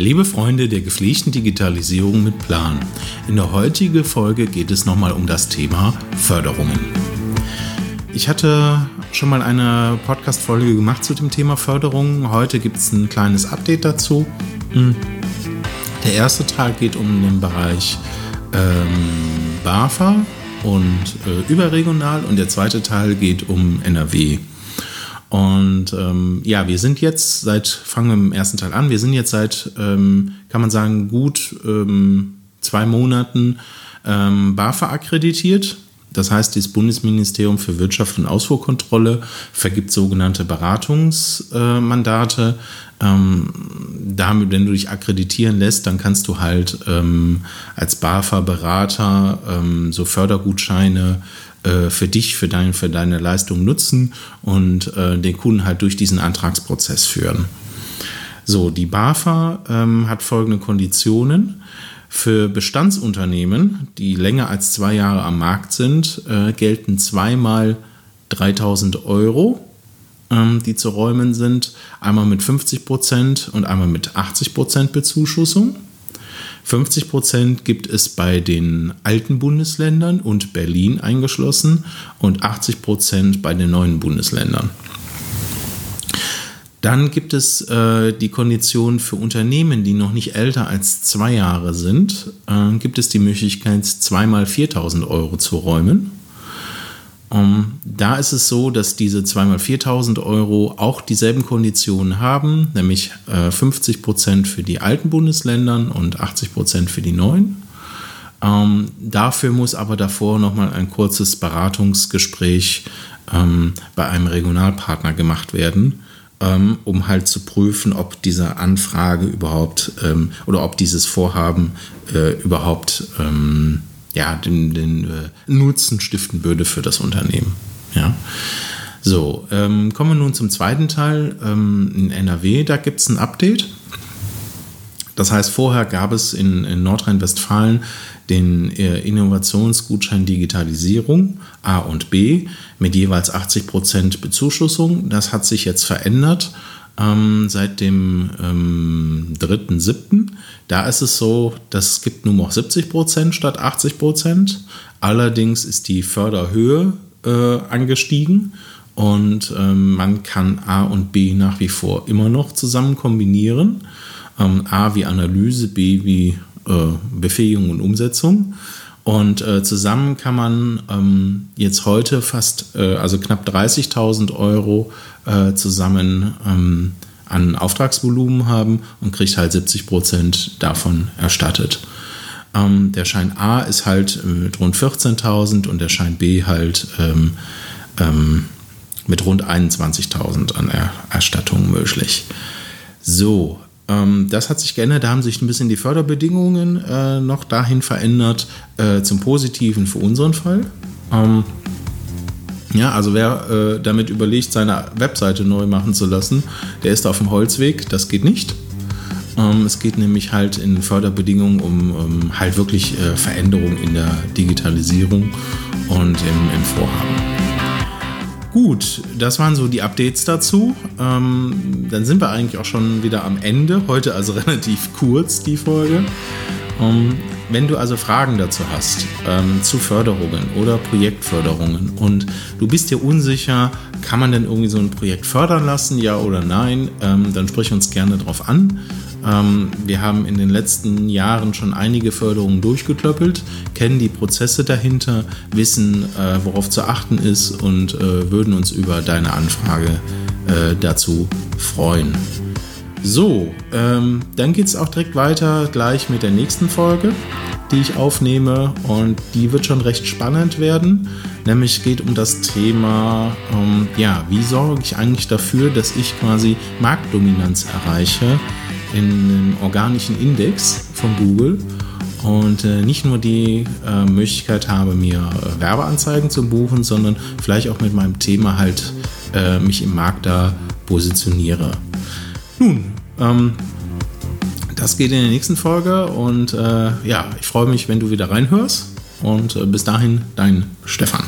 Liebe Freunde der gepflegten Digitalisierung mit Plan, in der heutigen Folge geht es nochmal um das Thema Förderungen. Ich hatte schon mal eine Podcast-Folge gemacht zu dem Thema Förderungen. Heute gibt es ein kleines Update dazu. Hm. Der erste Teil geht um den Bereich ähm, BAFA und äh, überregional und der zweite Teil geht um NRW. Und ähm, ja, wir sind jetzt seit, fangen wir im ersten Teil an, wir sind jetzt seit, ähm, kann man sagen, gut ähm, zwei Monaten ähm, BAFA akkreditiert. Das heißt, das Bundesministerium für Wirtschaft und Ausfuhrkontrolle vergibt sogenannte Beratungsmandate. Ähm, damit, wenn du dich akkreditieren lässt, dann kannst du halt ähm, als BAFA-Berater ähm, so Fördergutscheine äh, für dich, für, dein, für deine Leistung nutzen und äh, den Kunden halt durch diesen Antragsprozess führen. So, die BAFA ähm, hat folgende Konditionen. Für Bestandsunternehmen, die länger als zwei Jahre am Markt sind, äh, gelten zweimal 3000 Euro, ähm, die zu räumen sind. Einmal mit 50 Prozent und einmal mit 80 Prozent Bezuschussung. 50 Prozent gibt es bei den alten Bundesländern und Berlin eingeschlossen und 80 Prozent bei den neuen Bundesländern. Dann gibt es äh, die Kondition für Unternehmen, die noch nicht älter als zwei Jahre sind, äh, gibt es die Möglichkeit, zweimal 4000 Euro zu räumen. Um, ähm, da ist es so, dass diese 2x4.000 Euro auch dieselben Konditionen haben, nämlich äh, 50 Prozent für die alten Bundesländer und 80 Prozent für die neuen. Ähm, dafür muss aber davor nochmal ein kurzes Beratungsgespräch ähm, bei einem Regionalpartner gemacht werden, ähm, um halt zu prüfen, ob diese Anfrage überhaupt ähm, oder ob dieses Vorhaben äh, überhaupt ähm, ja, den, den äh, Nutzen stiften würde für das Unternehmen. Ja. So, ähm, kommen wir nun zum zweiten Teil. Ähm, in NRW, da gibt es ein Update. Das heißt, vorher gab es in, in Nordrhein-Westfalen den äh, Innovationsgutschein Digitalisierung A und B mit jeweils 80% Bezuschussung. Das hat sich jetzt verändert ähm, seit dem ähm, 3.7. Da ist es so, dass es gibt nur noch 70 Prozent statt 80 Prozent. Allerdings ist die Förderhöhe äh, angestiegen und ähm, man kann A und B nach wie vor immer noch zusammen kombinieren. Ähm, A wie Analyse, B wie äh, Befähigung und Umsetzung. Und äh, zusammen kann man ähm, jetzt heute fast, äh, also knapp 30.000 Euro äh, zusammen ähm, an Auftragsvolumen haben und kriegt halt 70 Prozent davon erstattet. Ähm, der Schein A ist halt mit rund 14.000 und der Schein B halt ähm, ähm, mit rund 21.000 an er Erstattung möglich. So, das hat sich geändert. Da haben sich ein bisschen die Förderbedingungen äh, noch dahin verändert äh, zum Positiven für unseren Fall. Ähm, ja, also wer äh, damit überlegt, seine Webseite neu machen zu lassen, der ist auf dem Holzweg. Das geht nicht. Ähm, es geht nämlich halt in Förderbedingungen um, um halt wirklich äh, Veränderungen in der Digitalisierung und im, im Vorhaben. Gut, das waren so die Updates dazu. Ähm, dann sind wir eigentlich auch schon wieder am Ende. Heute also relativ kurz die Folge. Ähm, wenn du also Fragen dazu hast, ähm, zu Förderungen oder Projektförderungen und du bist dir unsicher, kann man denn irgendwie so ein Projekt fördern lassen, ja oder nein, ähm, dann sprich uns gerne darauf an. Ähm, wir haben in den letzten Jahren schon einige Förderungen durchgeklöppelt, kennen die Prozesse dahinter, wissen, äh, worauf zu achten ist und äh, würden uns über deine Anfrage äh, dazu freuen. So, ähm, dann geht es auch direkt weiter gleich mit der nächsten Folge, die ich aufnehme und die wird schon recht spannend werden. Nämlich geht um das Thema, ähm, ja, wie sorge ich eigentlich dafür, dass ich quasi Marktdominanz erreiche in einem organischen Index von Google und äh, nicht nur die äh, Möglichkeit habe, mir äh, Werbeanzeigen zu buchen, sondern vielleicht auch mit meinem Thema halt mich im Markt da positioniere. Nun, ähm, das geht in der nächsten Folge und ja, ich freue mich, wenn du wieder reinhörst. Und bis dahin, dein Stefan.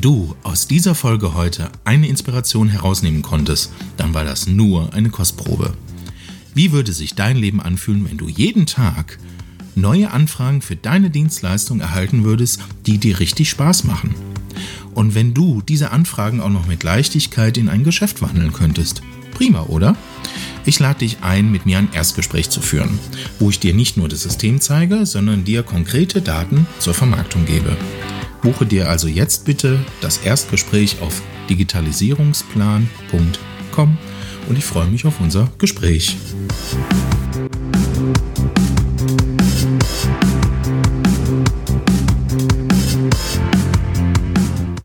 Wenn du aus dieser Folge heute eine Inspiration herausnehmen konntest, dann war das nur eine Kostprobe. Wie würde sich dein Leben anfühlen, wenn du jeden Tag neue Anfragen für deine Dienstleistung erhalten würdest, die dir richtig Spaß machen? Und wenn du diese Anfragen auch noch mit Leichtigkeit in ein Geschäft wandeln könntest? Prima, oder? Ich lade dich ein, mit mir ein Erstgespräch zu führen, wo ich dir nicht nur das System zeige, sondern dir konkrete Daten zur Vermarktung gebe. Buche dir also jetzt bitte das Erstgespräch auf digitalisierungsplan.com und ich freue mich auf unser Gespräch.